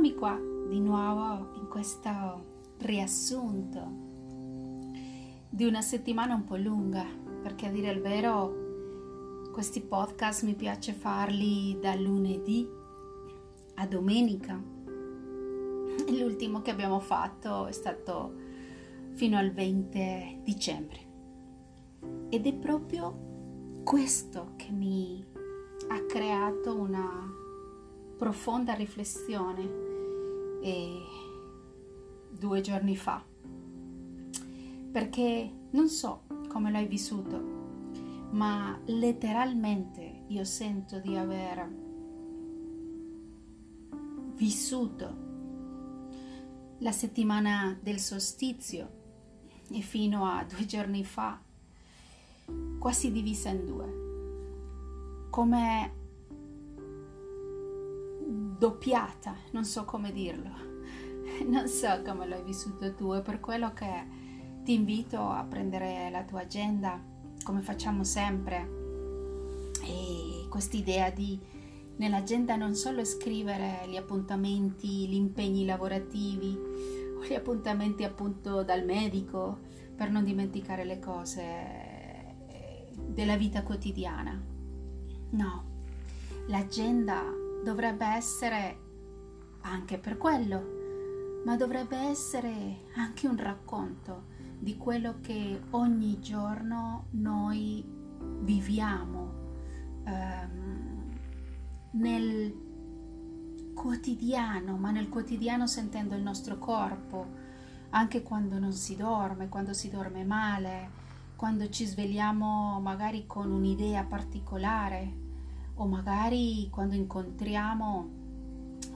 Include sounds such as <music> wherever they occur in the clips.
Eccomi qua di nuovo in questo riassunto di una settimana un po' lunga, perché a dire il vero questi podcast mi piace farli da lunedì a domenica. L'ultimo che abbiamo fatto è stato fino al 20 dicembre. Ed è proprio questo che mi ha creato una profonda riflessione eh, due giorni fa, perché non so come l'hai vissuto, ma letteralmente io sento di aver vissuto la settimana del solstizio e fino a due giorni fa quasi divisa in due, come doppiata, non so come dirlo, <laughs> non so come l'hai vissuto tu, è per quello che ti invito a prendere la tua agenda, come facciamo sempre, e quest'idea di nell'agenda non solo scrivere gli appuntamenti, gli impegni lavorativi o gli appuntamenti appunto dal medico per non dimenticare le cose della vita quotidiana. No, l'agenda dovrebbe essere anche per quello, ma dovrebbe essere anche un racconto di quello che ogni giorno noi viviamo ehm, nel quotidiano, ma nel quotidiano sentendo il nostro corpo, anche quando non si dorme, quando si dorme male, quando ci svegliamo magari con un'idea particolare o magari quando incontriamo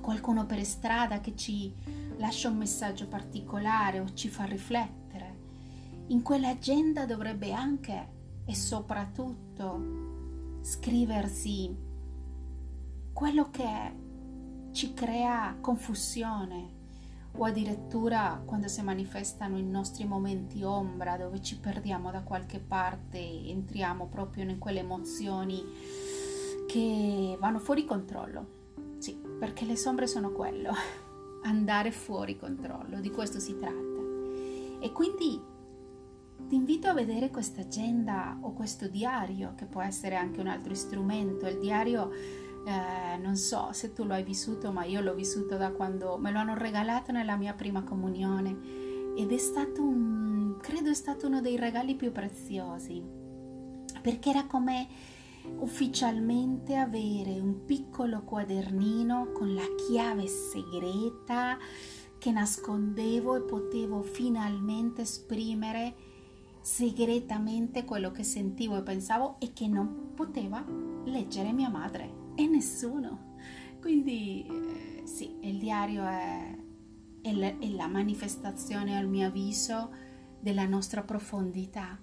qualcuno per strada che ci lascia un messaggio particolare o ci fa riflettere. In quell'agenda dovrebbe anche e soprattutto scriversi quello che ci crea confusione o addirittura quando si manifestano i nostri momenti ombra dove ci perdiamo da qualche parte, entriamo proprio in quelle emozioni che vanno fuori controllo. Sì, perché le sombre sono quello, <laughs> andare fuori controllo, di questo si tratta. E quindi ti invito a vedere questa agenda o questo diario, che può essere anche un altro strumento. Il diario, eh, non so se tu lo hai vissuto, ma io l'ho vissuto da quando me lo hanno regalato nella mia prima comunione ed è stato un, credo è stato uno dei regali più preziosi, perché era come ufficialmente avere un piccolo quadernino con la chiave segreta che nascondevo e potevo finalmente esprimere segretamente quello che sentivo e pensavo e che non poteva leggere mia madre e nessuno. Quindi eh, sì, il diario è, è, la, è la manifestazione, al mio avviso, della nostra profondità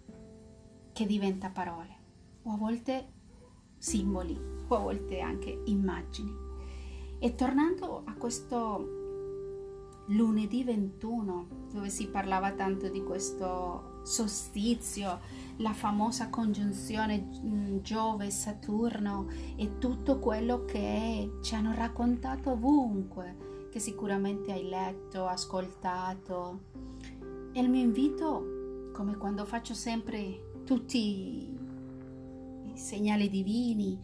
che diventa parole o a volte simboli o a volte anche immagini. E tornando a questo lunedì 21, dove si parlava tanto di questo solstizio, la famosa congiunzione mm, Giove-Saturno e tutto quello che ci hanno raccontato ovunque, che sicuramente hai letto, ascoltato. E il mio invito, come quando faccio sempre tutti segnali divini,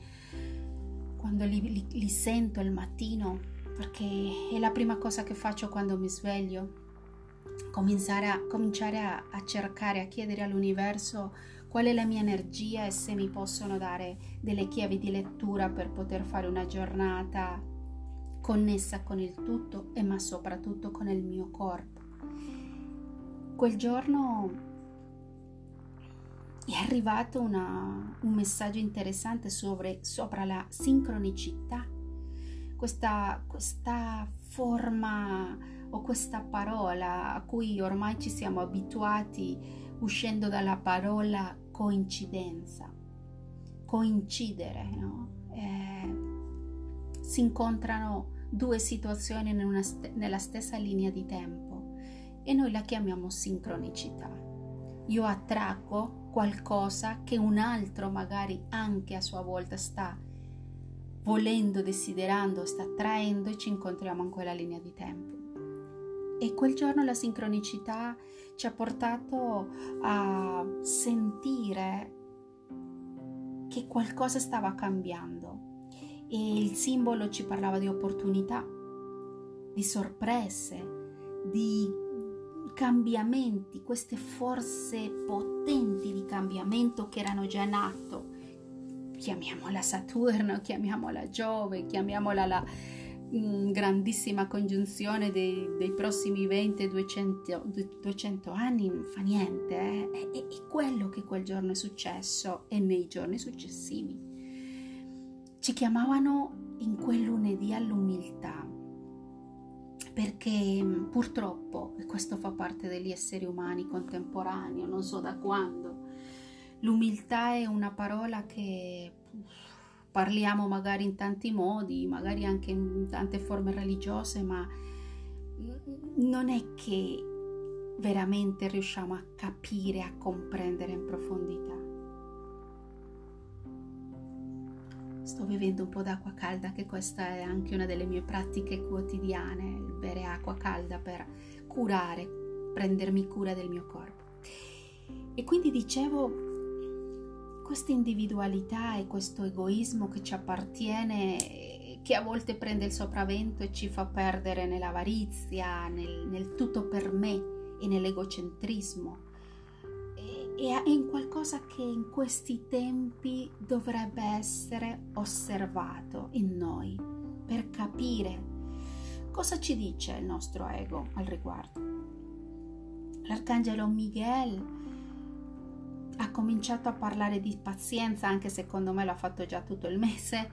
quando li, li, li sento al mattino, perché è la prima cosa che faccio quando mi sveglio, cominciare a, cominciare a, a cercare, a chiedere all'universo qual è la mia energia e se mi possono dare delle chiavi di lettura per poter fare una giornata connessa con il tutto e ma soprattutto con il mio corpo. Quel giorno è arrivato una, un messaggio interessante sobre, sopra la sincronicità, questa, questa forma o questa parola a cui ormai ci siamo abituati uscendo dalla parola coincidenza, coincidere, no? eh, si incontrano due situazioni st- nella stessa linea di tempo e noi la chiamiamo sincronicità. Io attraggo qualcosa che un altro magari anche a sua volta sta volendo, desiderando, sta attraendo e ci incontriamo in quella linea di tempo. E quel giorno la sincronicità ci ha portato a sentire che qualcosa stava cambiando e il simbolo ci parlava di opportunità, di sorprese, di cambiamenti, queste forze potenti di cambiamento che erano già in atto. Chiamiamola Saturno, chiamiamola Giove, chiamiamola la mh, grandissima congiunzione dei, dei prossimi 20-200 200 anni, fa niente. Eh? È, è quello che quel giorno è successo e nei giorni successivi. Ci chiamavano in quel lunedì all'umiltà perché mm, purtroppo, e questo fa parte degli esseri umani contemporanei, non so da quando, l'umiltà è una parola che parliamo magari in tanti modi, magari anche in tante forme religiose, ma non è che veramente riusciamo a capire, a comprendere in profondità. Sto bevendo un po' d'acqua calda, che questa è anche una delle mie pratiche quotidiane, il bere acqua calda per curare, prendermi cura del mio corpo. E quindi dicevo, questa individualità e questo egoismo che ci appartiene, che a volte prende il sopravvento e ci fa perdere nell'avarizia, nel, nel tutto per me e nell'egocentrismo, e in qualcosa che in questi tempi dovrebbe essere osservato in noi per capire cosa ci dice il nostro ego al riguardo. L'arcangelo Miguel ha cominciato a parlare di pazienza, anche secondo me l'ha fatto già tutto il mese,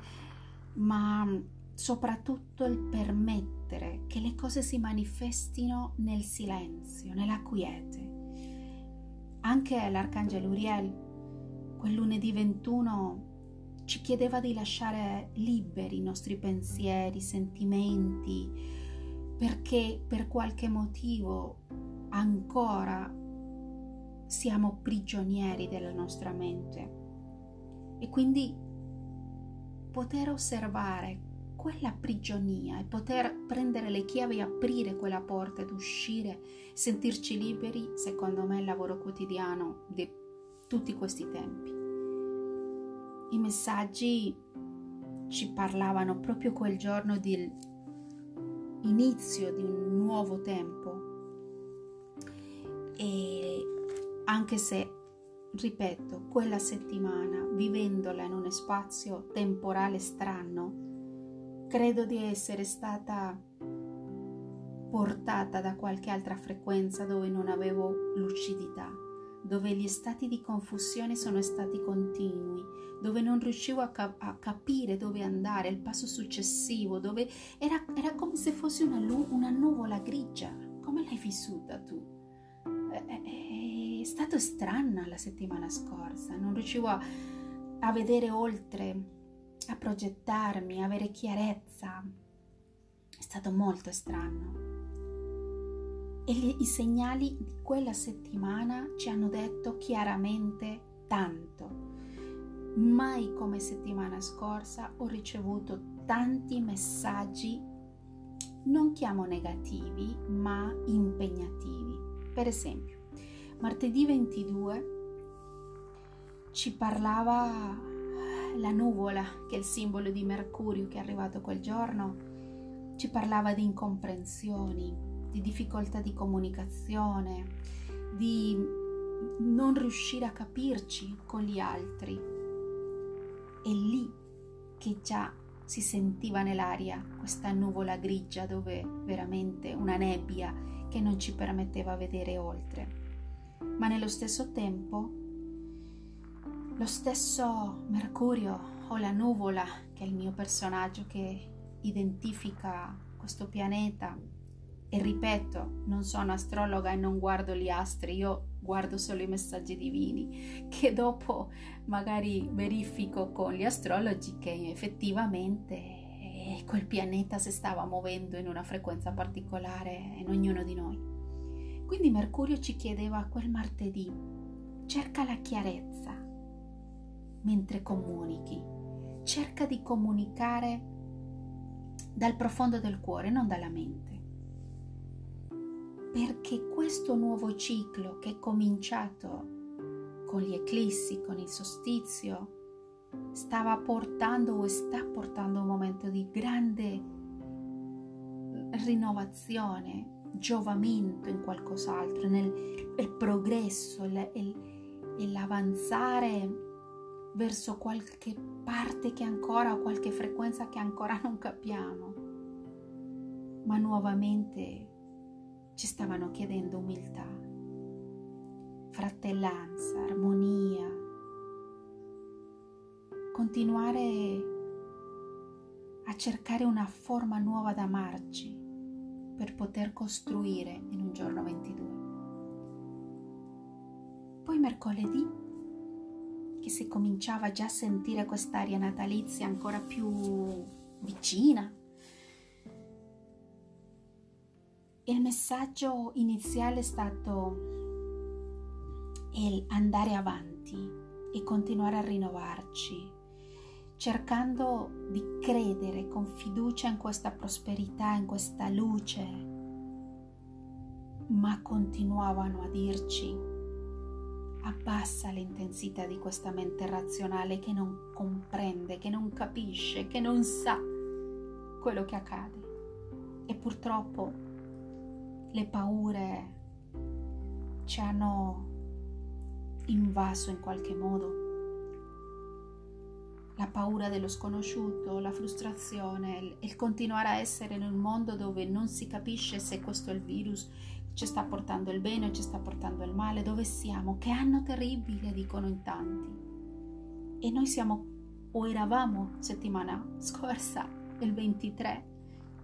ma soprattutto il permettere che le cose si manifestino nel silenzio, nella quiete anche l'Arcangelo Uriel, quel lunedì 21, ci chiedeva di lasciare liberi i nostri pensieri, sentimenti, perché per qualche motivo ancora siamo prigionieri della nostra mente. E quindi poter osservare quella prigionia e poter prendere le chiavi, aprire quella porta ed uscire, sentirci liberi, secondo me è il lavoro quotidiano di tutti questi tempi. I messaggi ci parlavano proprio quel giorno dell'inizio di un nuovo tempo e anche se ripeto, quella settimana, vivendola in uno spazio temporale strano, Credo di essere stata portata da qualche altra frequenza dove non avevo lucidità, dove gli stati di confusione sono stati continui, dove non riuscivo a, cap- a capire dove andare, il passo successivo, dove era, era come se fosse una, lu- una, nuvola grigia. Come l'hai vissuta tu? È, è, è stato strana la settimana scorsa, non riuscivo a, a vedere oltre a progettarmi, avere chiarezza. È stato molto strano. E gli, i segnali di quella settimana ci hanno detto chiaramente tanto. Mai come settimana scorsa ho ricevuto tanti messaggi, non chiamo negativi, ma impegnativi. Per esempio, martedì 22 ci parlava la nuvola, che è il simbolo di Mercurio che è arrivato quel giorno, ci parlava di incomprensioni, di difficoltà di comunicazione, di non riuscire a capirci con gli altri. È lì che già si sentiva nell'aria questa nuvola grigia dove veramente una nebbia che non ci permetteva vedere oltre. Ma nello stesso tempo lo stesso Mercurio o la nuvola, che è il mio personaggio che identifica questo pianeta, e ripeto, non sono astrologa e non guardo gli astri, io guardo solo i messaggi divini, che dopo magari verifico con gli astrologi che effettivamente quel pianeta si stava muovendo in una frequenza particolare in ognuno di noi. Quindi Mercurio ci chiedeva quel martedì, cerca la chiarezza, mentre comunichi. cerca di comunicare dal profondo del cuore, non dalla mente. Perché questo nuovo ciclo che è cominciato con gli eclissi, con il solstizio, stava portando o sta portando un momento di grande rinnovazione, giovamento in qualcos'altro, nel, nel progresso e l'avanzare verso qualche parte che ancora, qualche frequenza che ancora non capiamo. Ma nuovamente ci stavano chiedendo umiltà, fratellanza, armonia, continuare a cercare una forma nuova da amarci per poter costruire in un giorno 22. Poi mercoledì, che si cominciava già a sentire quest'aria natalizia ancora più vicina, il messaggio iniziale è stato il andare avanti e continuare a rinnovarci, cercando di credere con fiducia in questa prosperità, in questa luce, ma continuavano a dirci abbassa l'intensità di questa mente razionale che non comprende, che non capisce, che non sa quello che accade. E purtroppo le paure ci hanno invaso in qualche modo. La paura dello sconosciuto, la frustrazione, il, continuare a essere in un mondo dove non si capisce se questo è il virus, ci sta portando il bene o ci sta portando il male, dove siamo, che anno terribile, dicono in tanti. E noi siamo, o eravamo settimana scorsa, il 23,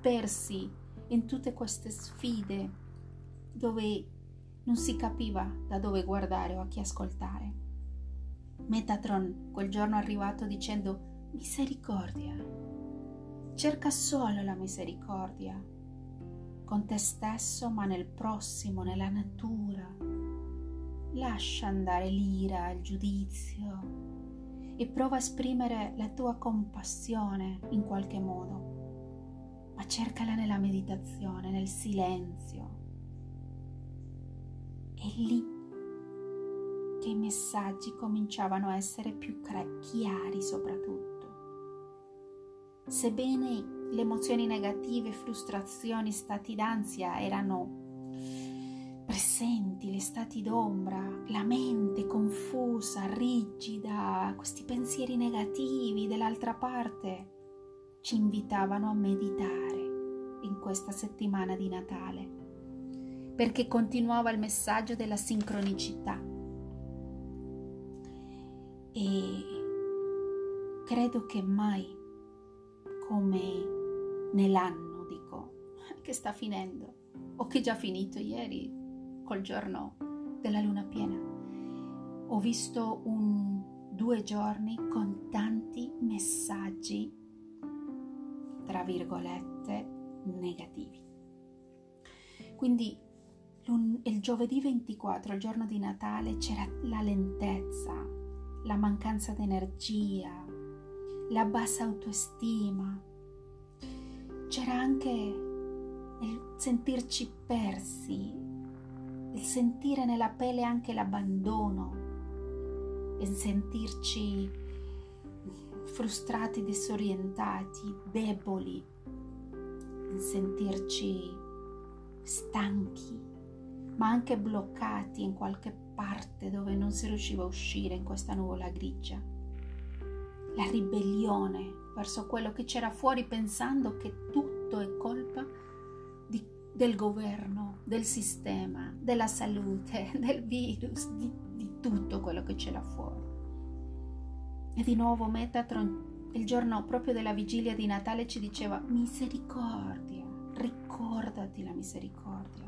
persi in tutte queste sfide dove non si capiva da dove guardare o a chi ascoltare. Metatron quel giorno è arrivato dicendo misericordia. Cerca solo la misericordia con te stesso ma nel prossimo, nella natura. Lascia andare l'ira, il giudizio e prova a esprimere la tua compassione in qualche modo, ma cercala nella meditazione, nel silenzio. È lì che i messaggi cominciavano a essere più chiari soprattutto. Sebbene le emozioni negative, frustrazioni, stati d'ansia erano presenti, le stati d'ombra, la mente confusa, rigida, questi pensieri negativi dall'altra parte ci invitavano a meditare in questa settimana di Natale, perché continuava il messaggio della sincronicità. E credo che mai come nell'anno, dico, che sta finendo o che è già finito ieri col giorno della luna piena. Ho visto un, due giorni con tanti messaggi, tra virgolette, negativi. Quindi il giovedì 24, il giorno di Natale, c'era la lentezza, la mancanza di energia, la bassa autostima, c'era anche il sentirci persi, il sentire nella pelle anche l'abbandono, il sentirci frustrati, disorientati, deboli, il sentirci stanchi, ma anche bloccati in qualche parte dove non si riusciva a uscire in questa nuvola grigia. La ribellione verso quello che c'era fuori pensando che tutto è colpa di, del governo, del sistema, della salute, <laughs> del virus, di, di tutto quello che c'era fuori. E di nuovo Metatron, il giorno proprio della vigilia di Natale, ci diceva misericordia, ricordati la misericordia.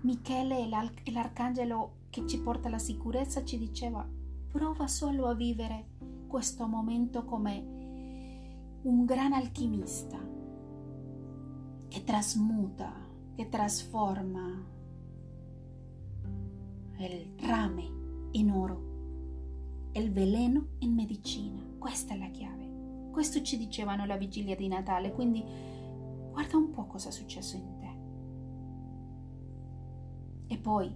Michele, l'arcangelo che ci porta la sicurezza, ci diceva prova solo a vivere questo momento come un gran alchimista che trasmuta, che trasforma il rame in oro il veleno in medicina. Questa è la chiave. Questo ci dicevano la vigilia di Natale, quindi guarda un po' cosa è successo in te. E poi,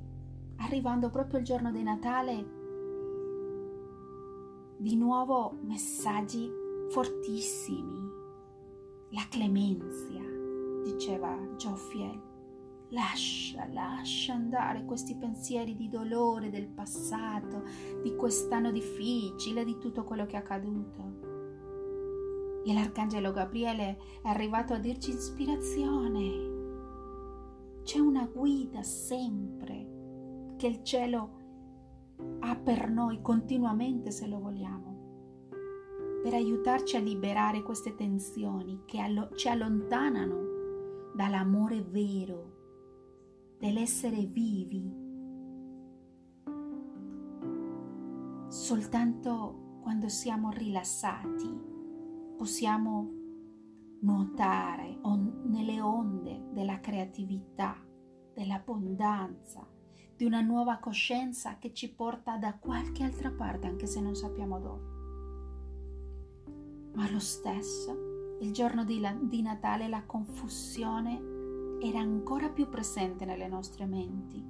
arrivando proprio il giorno di Natale, di nuovo messaggi fortissimi. La clemenzia, diceva Joffiel. Lascia, lascia andare questi pensieri di dolore del passato, di quest'anno difficile, di tutto quello che è accaduto. E l'arcangelo Gabriele è arrivato a dirci ispirazione. C'è una guida sempre che il cielo ha per noi continuamente se lo vogliamo, per aiutarci a liberare queste tensioni che allo- ci allontanano dall'amore vero, dell'essere vivi. Soltanto quando siamo rilassati possiamo nuotare nelle onde della creatività, dell'abbondanza, di una nuova coscienza che ci porta da qualche altra parte, anche se non sappiamo dove. Ma lo stesso, il giorno di, la, di Natale la confusione era ancora più presente nelle nostre menti.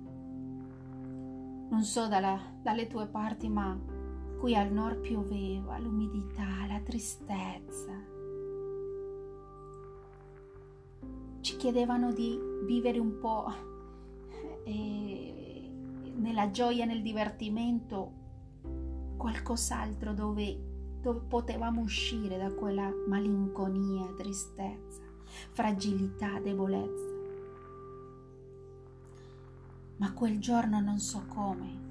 Non so dalla, dalle tue parti, ma qui al nord pioveva, l'umidità, la tristezza. Ci chiedevano di vivere un po' e nella gioia, nel divertimento, qualcos'altro dove, dove potevamo uscire da quella malinconia, tristezza, fragilità, debolezza. Ma quel giorno non so come,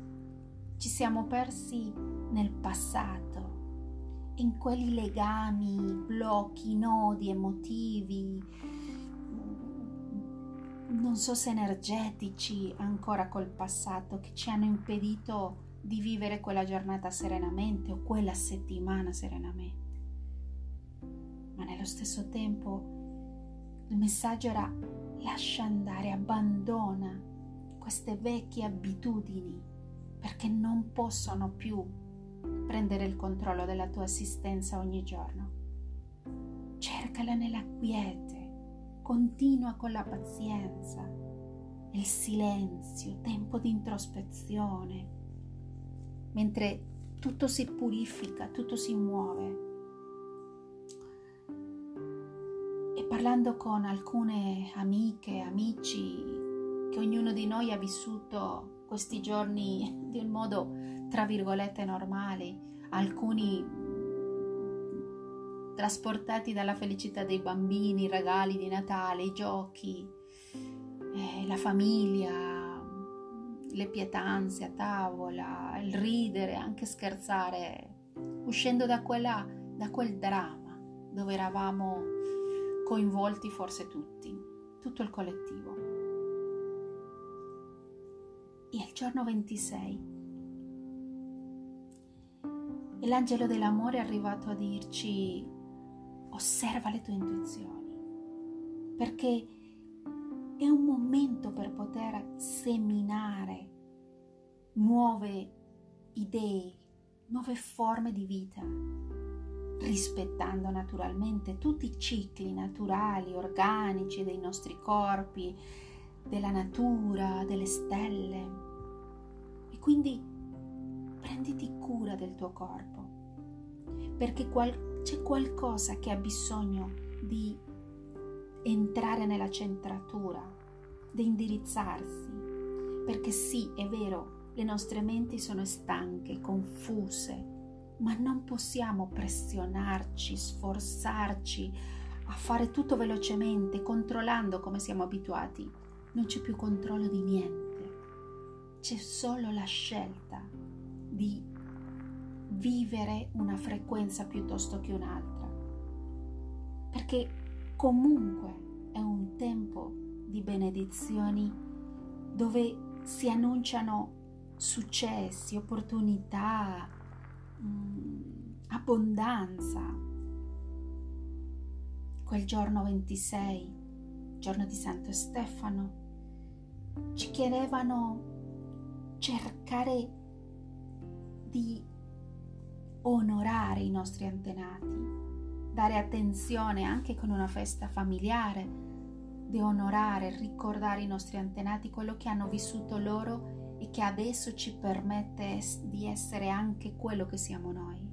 ci siamo persi nel passato, in quei legami, blocchi, nodi emotivi, non so se energetici ancora col passato che ci hanno impedito di vivere quella giornata serenamente o quella settimana serenamente. Ma nello stesso tempo il messaggio era lascia andare, abbandona queste vecchie abitudini perché non possono più prendere il controllo della tua esistenza ogni giorno. Cercala nella quiete continua con la pazienza, il silenzio, tempo di introspezione, mentre tutto si purifica, tutto si muove. E parlando con alcune amiche, amici, che ognuno di noi ha vissuto questi giorni di un modo, tra virgolette, normale, alcuni trasportati dalla felicità dei bambini, i regali di Natale, i giochi, eh, la famiglia, le pietanze a tavola, il ridere, anche scherzare, uscendo da, quella, da quel dramma dove eravamo coinvolti forse tutti, tutto il collettivo. E il giorno 26 e l'angelo dell'amore è arrivato a dirci osserva le tue intuizioni, perché è un momento per poter seminare nuove idee, nuove forme di vita, rispettando naturalmente tutti i cicli naturali, organici dei nostri corpi, della natura, delle stelle. E quindi prenditi cura del tuo corpo, perché qual- c'è qualcosa che ha bisogno di entrare nella centratura, di indirizzarsi, perché sì, è vero, le nostre menti sono stanche, confuse, ma non possiamo pressionarci, sforzarci a fare tutto velocemente, controllando come siamo abituati. Non c'è più controllo di niente, c'è solo la scelta di vivere una frequenza piuttosto che un'altra. Perché comunque è un tempo di benedizioni dove si annunciano successi, opportunità, mm, abbondanza. Quel giorno 26, giorno di Santo Stefano, ci chiedevano cercare di onorare i nostri antenati, dare attenzione anche con una festa familiare, di onorare, ricordare i nostri antenati, quello che hanno vissuto loro e che adesso ci permette di essere anche quello che siamo noi.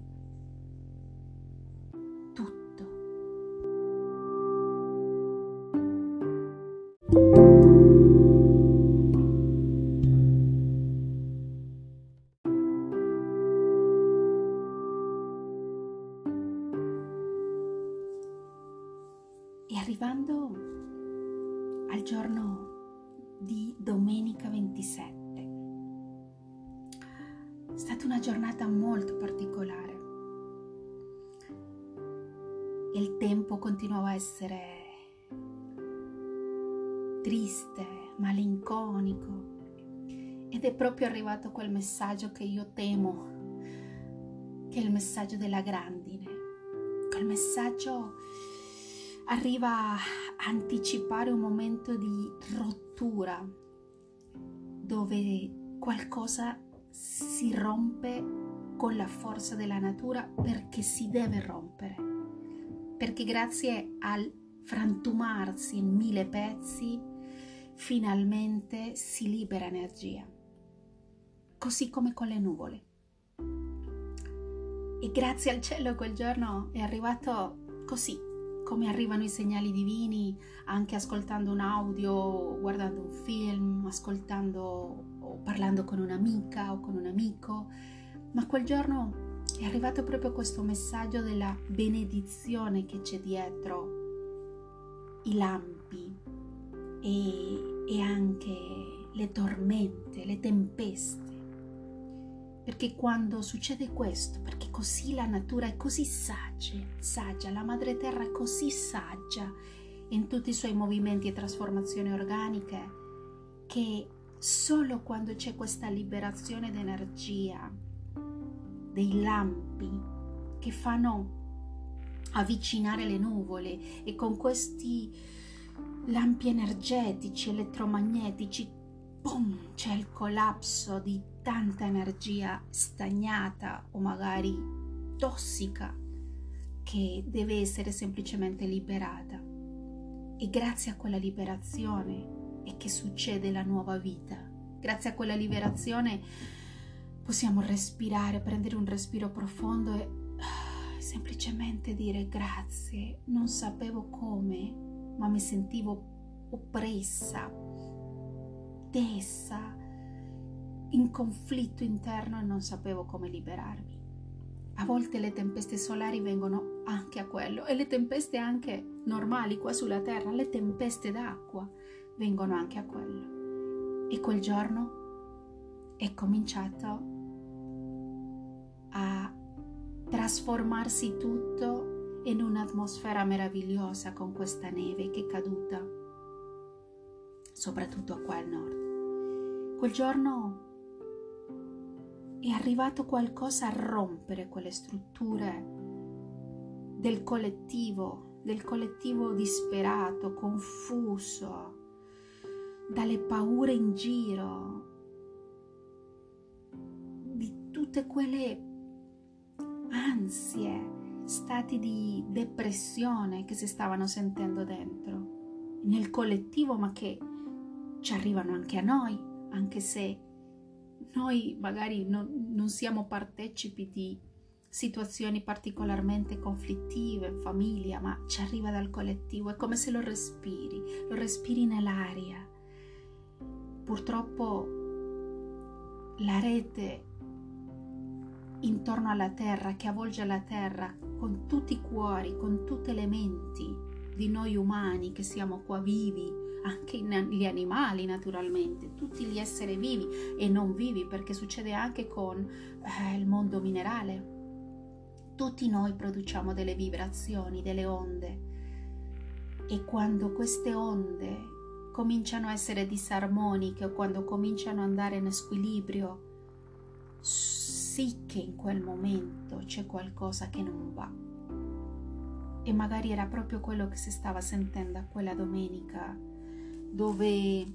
Proprio arrivato quel messaggio che io temo, che è il messaggio della grandine, quel messaggio arriva a anticipare un momento di rottura dove qualcosa si rompe con la forza della natura perché si deve rompere, perché grazie al frantumarsi in mille pezzi finalmente si libera energia, così come con le nuvole. E grazie al cielo quel giorno è arrivato così, come arrivano i segnali divini anche ascoltando un audio, guardando un film, ascoltando o parlando con un'amica o con un amico, ma quel giorno è arrivato proprio questo messaggio della benedizione che c'è dietro i lampi e, e anche le tormente, le tempeste perché quando succede questo, perché così la natura è così saggia, saggia, la madre terra è così saggia in tutti i suoi movimenti e trasformazioni organiche, che solo quando c'è questa liberazione d'energia, dei lampi che fanno avvicinare le nuvole e con questi lampi energetici, elettromagnetici, boom, c'è il collapso di tanta energia stagnata o magari tossica che deve essere semplicemente liberata. E grazie a quella liberazione è che succede la nuova vita. Grazie a quella liberazione possiamo respirare, prendere un respiro profondo e uh, semplicemente dire grazie. Non sapevo come, ma mi sentivo oppressa, tesa, in conflitto interno e non sapevo come liberarmi. A volte le tempeste solari vengono anche a quello e le tempeste anche normali qua sulla terra, le tempeste d'acqua vengono anche a quello. E quel giorno è cominciato a trasformarsi tutto in un'atmosfera meravigliosa con questa neve che è caduta, soprattutto qua al nord. Quel giorno è arrivato qualcosa a rompere quelle strutture del collettivo, del collettivo disperato, confuso, dalle paure in giro, di tutte quelle ansie, stati di depressione che si stavano sentendo dentro, nel collettivo, ma che ci arrivano anche a noi, anche se noi magari non, non siamo partecipi di situazioni particolarmente conflittive in famiglia, ma ci arriva dal collettivo, è come se lo respiri, lo respiri nell'aria. Purtroppo la rete intorno alla terra, che avvolge la terra, con tutti i cuori, con tutte le menti di noi umani che siamo qua vivi, anche gli animali naturalmente, tutti gli esseri vivi e non vivi perché succede anche con eh, il mondo minerale. Tutti noi produciamo delle vibrazioni, delle onde e quando queste onde cominciano a essere disarmoniche o quando cominciano ad andare in squilibrio, sì che in quel momento c'è qualcosa che non va. E magari era proprio quello che si stava sentendo quella domenica dove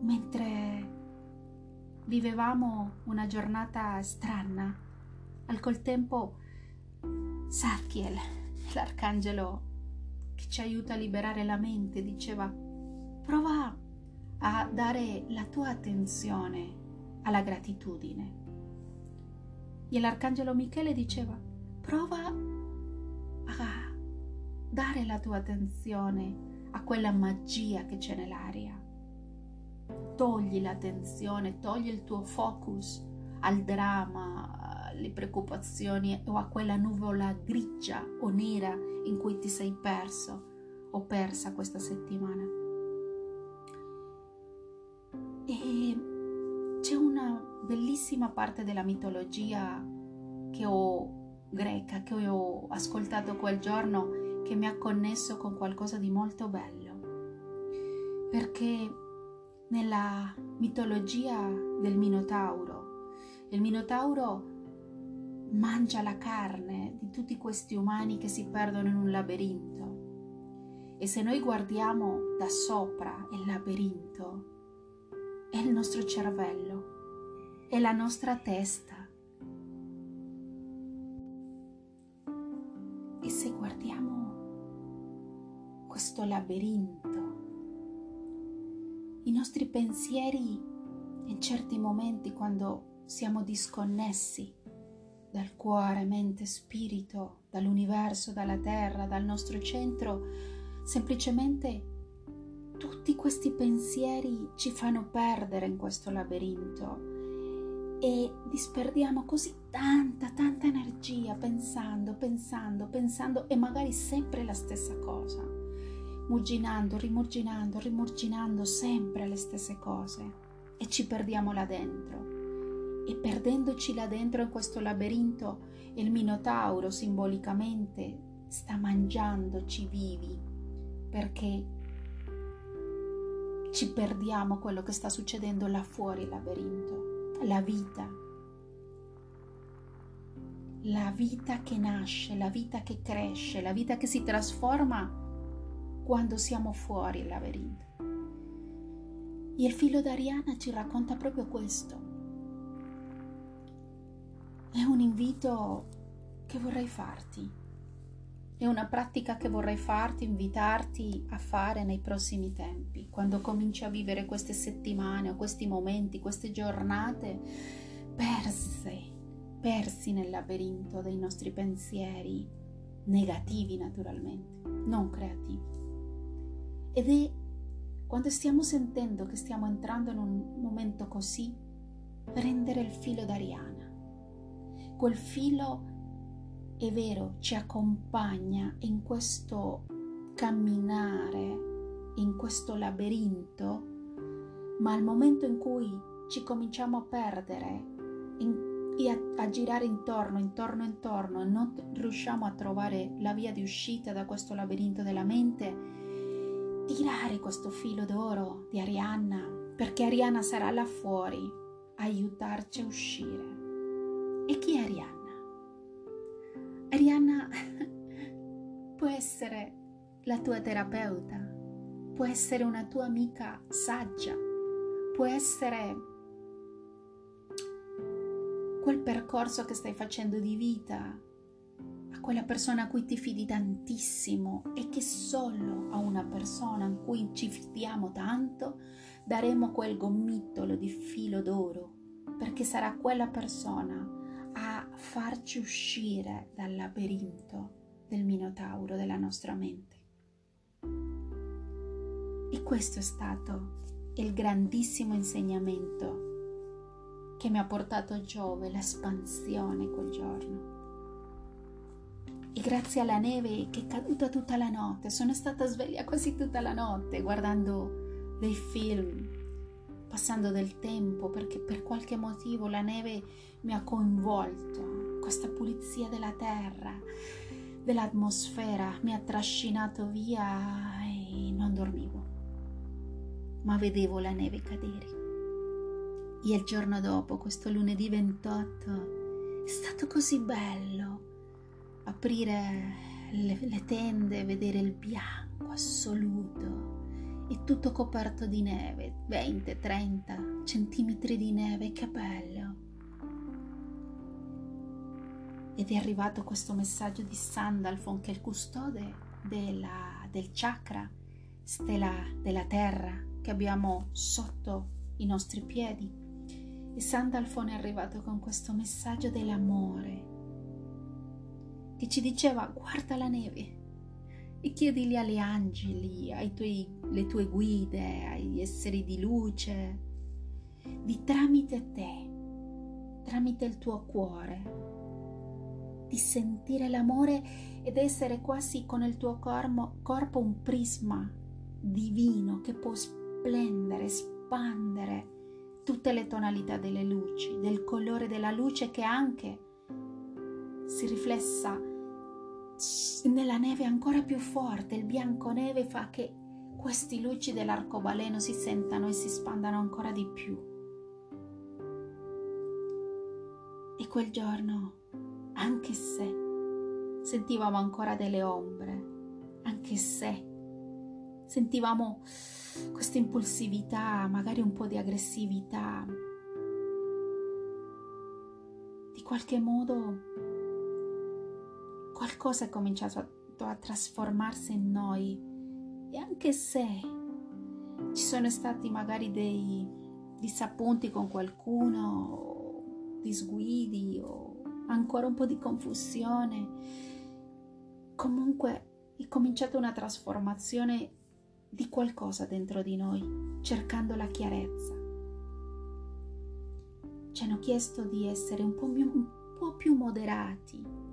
mentre vivevamo una giornata strana, Al col tempo Sachiel, l'arcangelo che ci aiuta a liberare la mente, diceva prova a dare la tua attenzione alla gratitudine. E l'arcangelo Michele diceva prova a dare la tua attenzione a quella magia che c'è nell'aria. Togli l'attenzione, togli il tuo focus al dramma, alle preoccupazioni o a quella nuvola grigia o nera in cui ti sei perso o persa questa settimana. E c'è una bellissima parte della mitologia che ho greca che ho ascoltato quel giorno che mi ha connesso con qualcosa di molto bello. Perché nella mitologia del Minotauro, il Minotauro mangia la carne di tutti questi umani che si perdono in un labirinto. E se noi guardiamo da sopra il labirinto, è il nostro cervello, è la nostra testa. Questo labirinto. I nostri pensieri in certi momenti quando siamo disconnessi dal cuore, mente, spirito, dall'universo, dalla terra, dal nostro centro, semplicemente tutti questi pensieri ci fanno perdere in questo labirinto e disperdiamo così tanta, tanta energia pensando, pensando, pensando e magari sempre la stessa cosa mugginando, rimurginando, rimurginando sempre le stesse cose e ci perdiamo là dentro. E perdendoci là dentro in questo labirinto, il Minotauro simbolicamente sta mangiandoci vivi perché ci perdiamo quello che sta succedendo là fuori il labirinto, la vita. La vita che nasce, la vita che cresce, la vita che si trasforma quando siamo fuori il labirinto. E il filo d'Ariana ci racconta proprio questo. È un invito che vorrei farti. È una pratica che vorrei farti, invitarti a fare nei prossimi tempi, quando cominci a vivere queste settimane o questi momenti, queste giornate perse, persi nel labirinto dei nostri pensieri, negativi naturalmente, non creativi. Ed è quando stiamo sentendo che stiamo entrando in un momento così, prendere il filo d'Ariana. Quel filo è vero, ci accompagna in questo camminare, in questo labirinto, ma al momento in cui ci cominciamo a perdere in, e a, a girare intorno, intorno, intorno e non riusciamo a trovare la via di uscita da questo labirinto della mente, tirare questo filo d'oro di Arianna, perché Arianna sarà là fuori a aiutarci a uscire. E chi è Arianna? Arianna <laughs> può essere la tua terapeuta, può essere una tua amica saggia, può essere quel percorso che stai facendo di vita quella persona a cui ti fidi tantissimo e che solo a una persona in cui ci fidiamo tanto daremo quel gomitolo di filo d'oro, perché sarà quella persona a farci uscire dal labirinto del Minotauro della nostra mente. E questo è stato il grandissimo insegnamento che mi ha portato Giove, l'espansione quel giorno e grazie alla neve che è caduta tutta la notte sono stata sveglia quasi tutta la notte guardando dei film, passando del tempo perché per qualche motivo la neve mi ha coinvolto, questa pulizia della terra, dell'atmosfera mi ha trascinato via e non dormivo, ma vedevo la neve cadere. E il giorno dopo, questo lunedì 28, è stato così bello aprire le, le tende, vedere il bianco assoluto e tutto coperto di neve, 20-30 centimetri di neve, che bello. ed è arrivato questo messaggio di Sandalfon che è il custode della, del chakra, stella della terra che abbiamo sotto i nostri piedi. E Sandalfon è arrivato con questo messaggio dell'amore che ci diceva guarda la neve e chiedili agli angeli, ai tuoi, le tue guide, agli esseri di luce, di tramite te, tramite il tuo cuore, di sentire l'amore ed essere quasi con il tuo corpo, corpo un prisma divino che può splendere, espandere tutte le tonalità delle luci, del colore della luce che anche si riflessa nella neve ancora più forte. Il bianco neve fa che queste luci dell'arcobaleno si sentano e si spandano ancora di più. E quel giorno anche se sentivamo ancora delle ombre, anche se sentivamo questa impulsività, magari un po' di aggressività, di qualche modo qualcosa è cominciato a, trasformarsi in noi e anche se ci sono stati magari dei disappunti con qualcuno, disguidi o ancora un po' di confusione. Comunque è cominciata una trasformazione di qualcosa dentro di noi, cercando la chiarezza. Ci hanno chiesto di essere un po' più, un po più moderati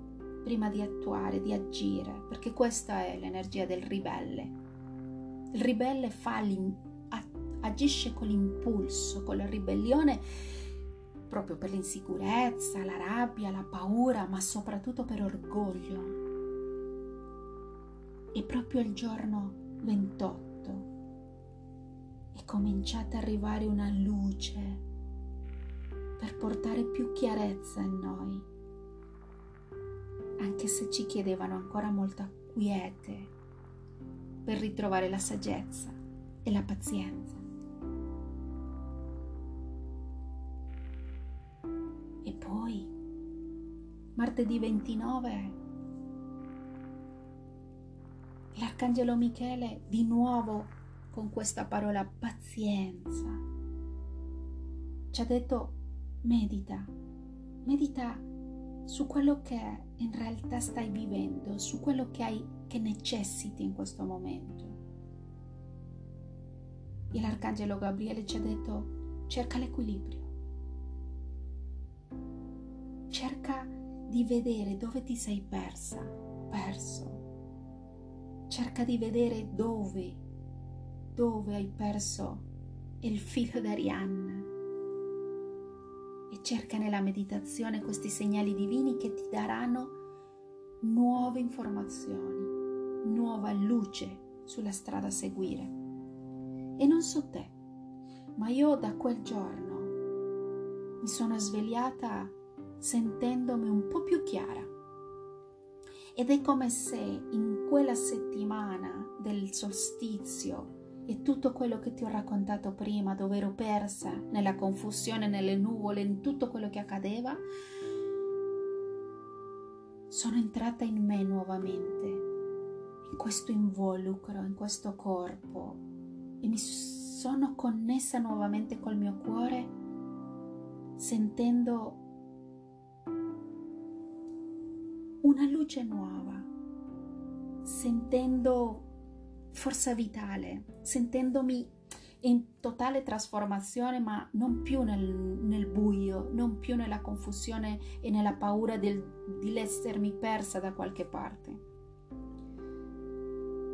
prima di attuare, di agire, perché questa è l'energia del ribelle. Il ribelle fa agisce con l'impulso, con la ribellione proprio per l'insicurezza, la rabbia, la paura, ma soprattutto per orgoglio. E proprio il giorno 28 è cominciata ad arrivare una luce per portare più chiarezza in noi, anche se ci chiedevano ancora molta quiete per ritrovare la saggezza e la pazienza. poi, martedì 29, l'arcangelo Michele di nuovo con questa parola pazienza ci ha detto medita, medita su quello che in realtà stai vivendo, su quello che hai che necessiti in questo momento. E l'arcangelo Gabriele ci ha detto cerca l'equilibrio cerca di vedere dove ti sei persa, perso. Cerca di vedere dove, dove hai perso il filo d'Arianna. Cerca nella meditazione questi segnali divini che ti daranno nuove informazioni, nuova luce sulla strada a seguire. E non so te, ma io da quel giorno mi sono svegliata sentendomi un po' più chiara. Ed è come se in quella settimana del solstizio e tutto quello che ti ho raccontato prima, dove ero persa nella confusione, nelle nuvole, in tutto quello che accadeva, sono entrata in me nuovamente, in questo involucro, in questo corpo e mi sono connessa nuovamente col mio cuore, sentendo una luce nuova, sentendo forza vitale, sentendomi in totale trasformazione, ma non più nel, nel buio, non più nella confusione e nella paura del, di essermi persa da qualche parte.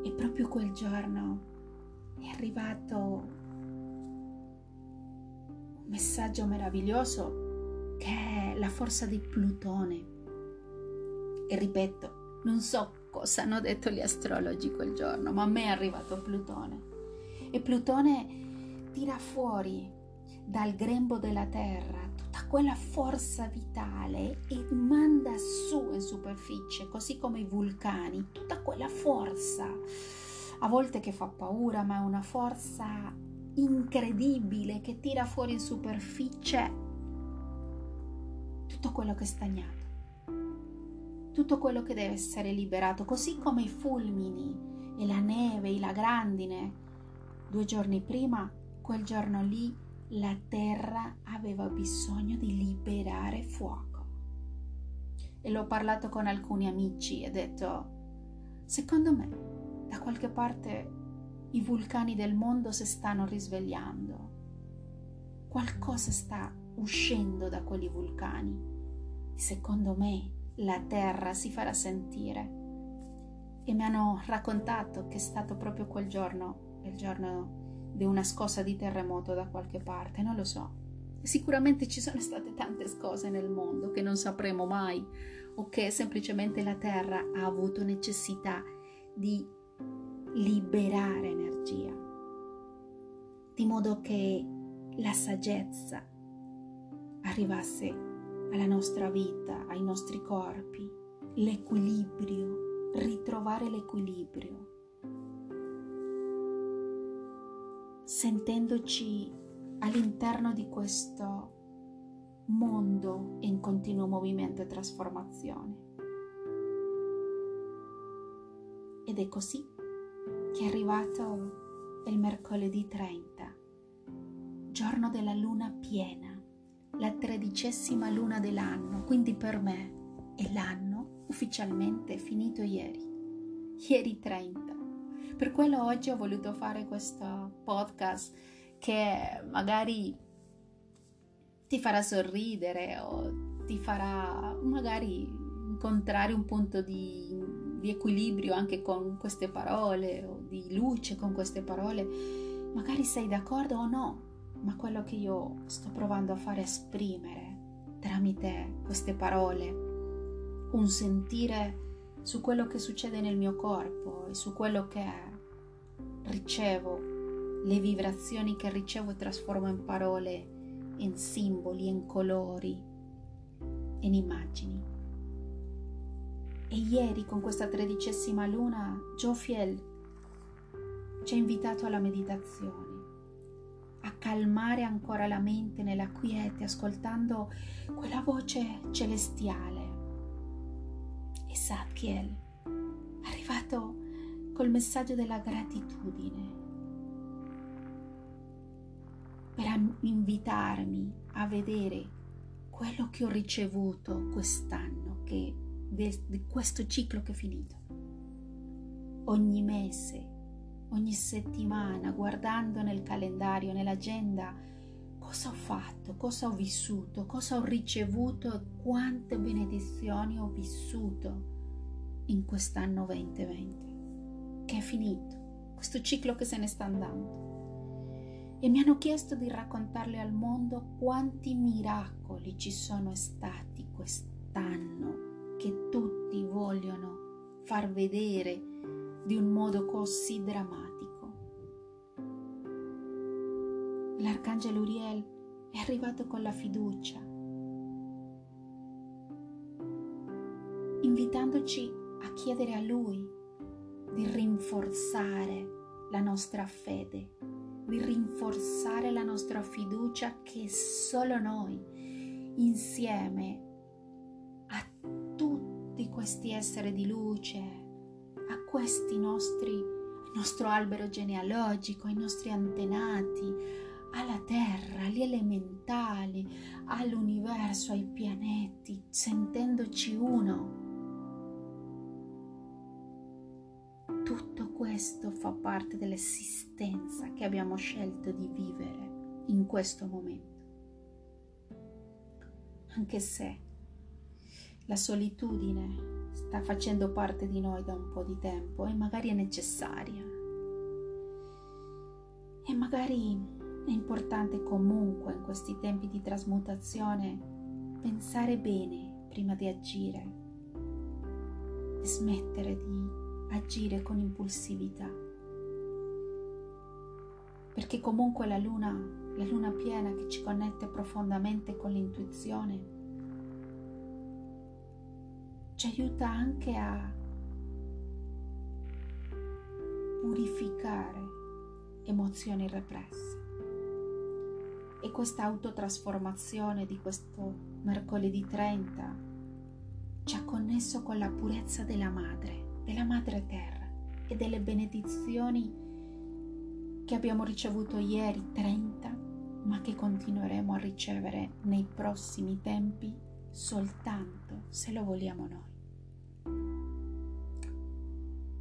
E proprio quel giorno è arrivato un messaggio meraviglioso che è la forza di Plutone e ripeto, non so cosa hanno detto gli astrologi quel giorno, ma a me è arrivato Plutone. E Plutone tira fuori dal grembo della Terra tutta quella forza vitale e manda su in superficie, così come i vulcani, tutta quella forza, a volte che fa paura, ma è una forza incredibile che tira fuori in superficie tutto quello che è stagnato tutto quello che deve essere liberato, così come i fulmini e la neve e la grandine. Due giorni prima, quel giorno lì, la terra aveva bisogno di liberare fuoco. E l'ho parlato con alcuni amici e ho detto, secondo me, da qualche parte i vulcani del mondo si stanno risvegliando. Qualcosa sta uscendo da quegli vulcani. Secondo me la terra si farà sentire. E mi hanno raccontato che è stato proprio quel giorno, il giorno di una scossa di terremoto da qualche parte, non lo so. Sicuramente ci sono state tante cose nel mondo che non sapremo mai o che semplicemente la Terra ha avuto necessità di liberare energia, di modo che la saggezza arrivasse alla nostra vita, ai nostri corpi, l'equilibrio, ritrovare l'equilibrio, sentendoci all'interno di questo mondo in continuo movimento e trasformazione. Ed è così che è arrivato il mercoledì 30, giorno della luna piena, la tredicesima luna dell'anno, quindi per me è l'anno ufficialmente finito ieri, ieri 30. Per quello oggi ho voluto fare questo podcast che magari ti farà sorridere o ti farà magari incontrare un punto di, di equilibrio anche con queste parole o di luce con queste parole. Magari sei d'accordo o no, ma quello che io sto provando a fare esprimere tramite queste parole un sentire su quello che succede nel mio corpo e su quello che ricevo le vibrazioni che ricevo e trasformo in parole, in simboli, in colori, in immagini. E ieri con questa tredicesima luna Jofiel ci ha invitato alla meditazione, a calmare ancora la mente nella quiete, ascoltando quella voce celestiale. E Satkiel arrivato col messaggio della gratitudine per invitarmi a vedere quello che ho ricevuto quest'anno, che, di questo ciclo che è finito. Ogni mese, ogni settimana, guardando nel calendario, nell'agenda, cosa ho fatto, cosa ho vissuto, cosa ho ricevuto e quante benedizioni ho vissuto in quest'anno 2020, che è finito, questo ciclo che se ne sta andando. E mi hanno chiesto di raccontarle al mondo quanti miracoli ci sono stati quest'anno che tutti vogliono far vedere di un modo così drammatico. L'arcangelo Uriel è arrivato con la fiducia, invitandoci a chiedere a lui di rinforzare la nostra fede di rinforzare la nostra fiducia che solo noi, insieme a tutti questi esseri di luce, questi nostri, il nostro albero genealogico, ai nostri antenati, alla terra, agli elementali, all'universo, ai pianeti, sentendoci uno Tutto questo fa parte dell'esistenza che abbiamo scelto di vivere in questo momento. Anche se la solitudine sta facendo parte di noi da un po' di tempo e magari è necessaria. E magari è importante comunque in questi tempi di trasmutazione pensare bene prima di agire e smettere di agire con impulsività. Perché comunque la luna, la luna piena che ci connette profondamente con l'intuizione, ci aiuta anche a purificare emozioni represse. E questa autotrasformazione di questo mercoledì 30 ci ha connesso con la purezza della madre, della madre terra e delle benedizioni che abbiamo ricevuto ieri 30, ma che continueremo a ricevere nei prossimi tempi soltanto se lo vogliamo noi.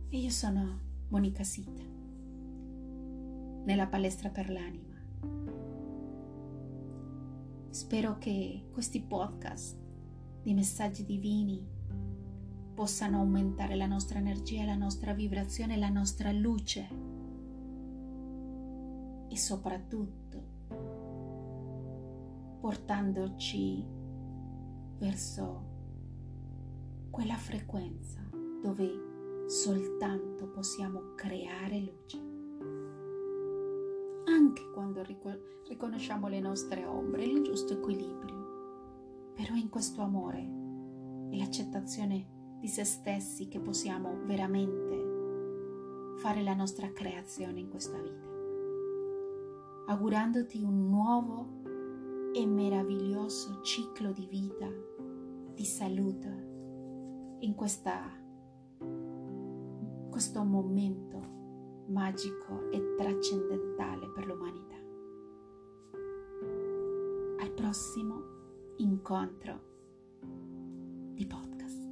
E io sono Monica Sita, nella palestra per l'anima. Spero che questi podcast di messaggi divini possano aumentare la nostra energia, la nostra vibrazione, la nostra luce e soprattutto portandoci verso quella frequenza dove soltanto possiamo creare luce. Anche quando riconosciamo le nostre ombre, il giusto equilibrio, però in questo amore e l'accettazione di se stessi che possiamo veramente fare la nostra creazione in questa vita. Augurandoti un nuovo e meraviglioso ciclo di vita, di salute in questa, questo momento magico e trascendentale per l'umanità. Al prossimo incontro di podcast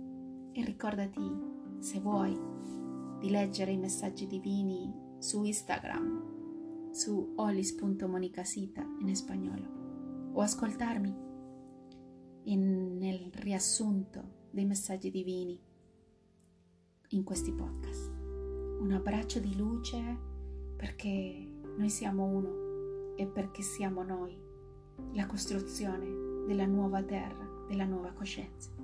e ricordati se vuoi di leggere i messaggi divini su Instagram su olis.monicasita in spagnolo o ascoltarmi in, nel riassunto dei messaggi divini in questi podcast. Un abbraccio di luce perché noi siamo uno e perché siamo noi la costruzione della nuova terra, della nuova coscienza.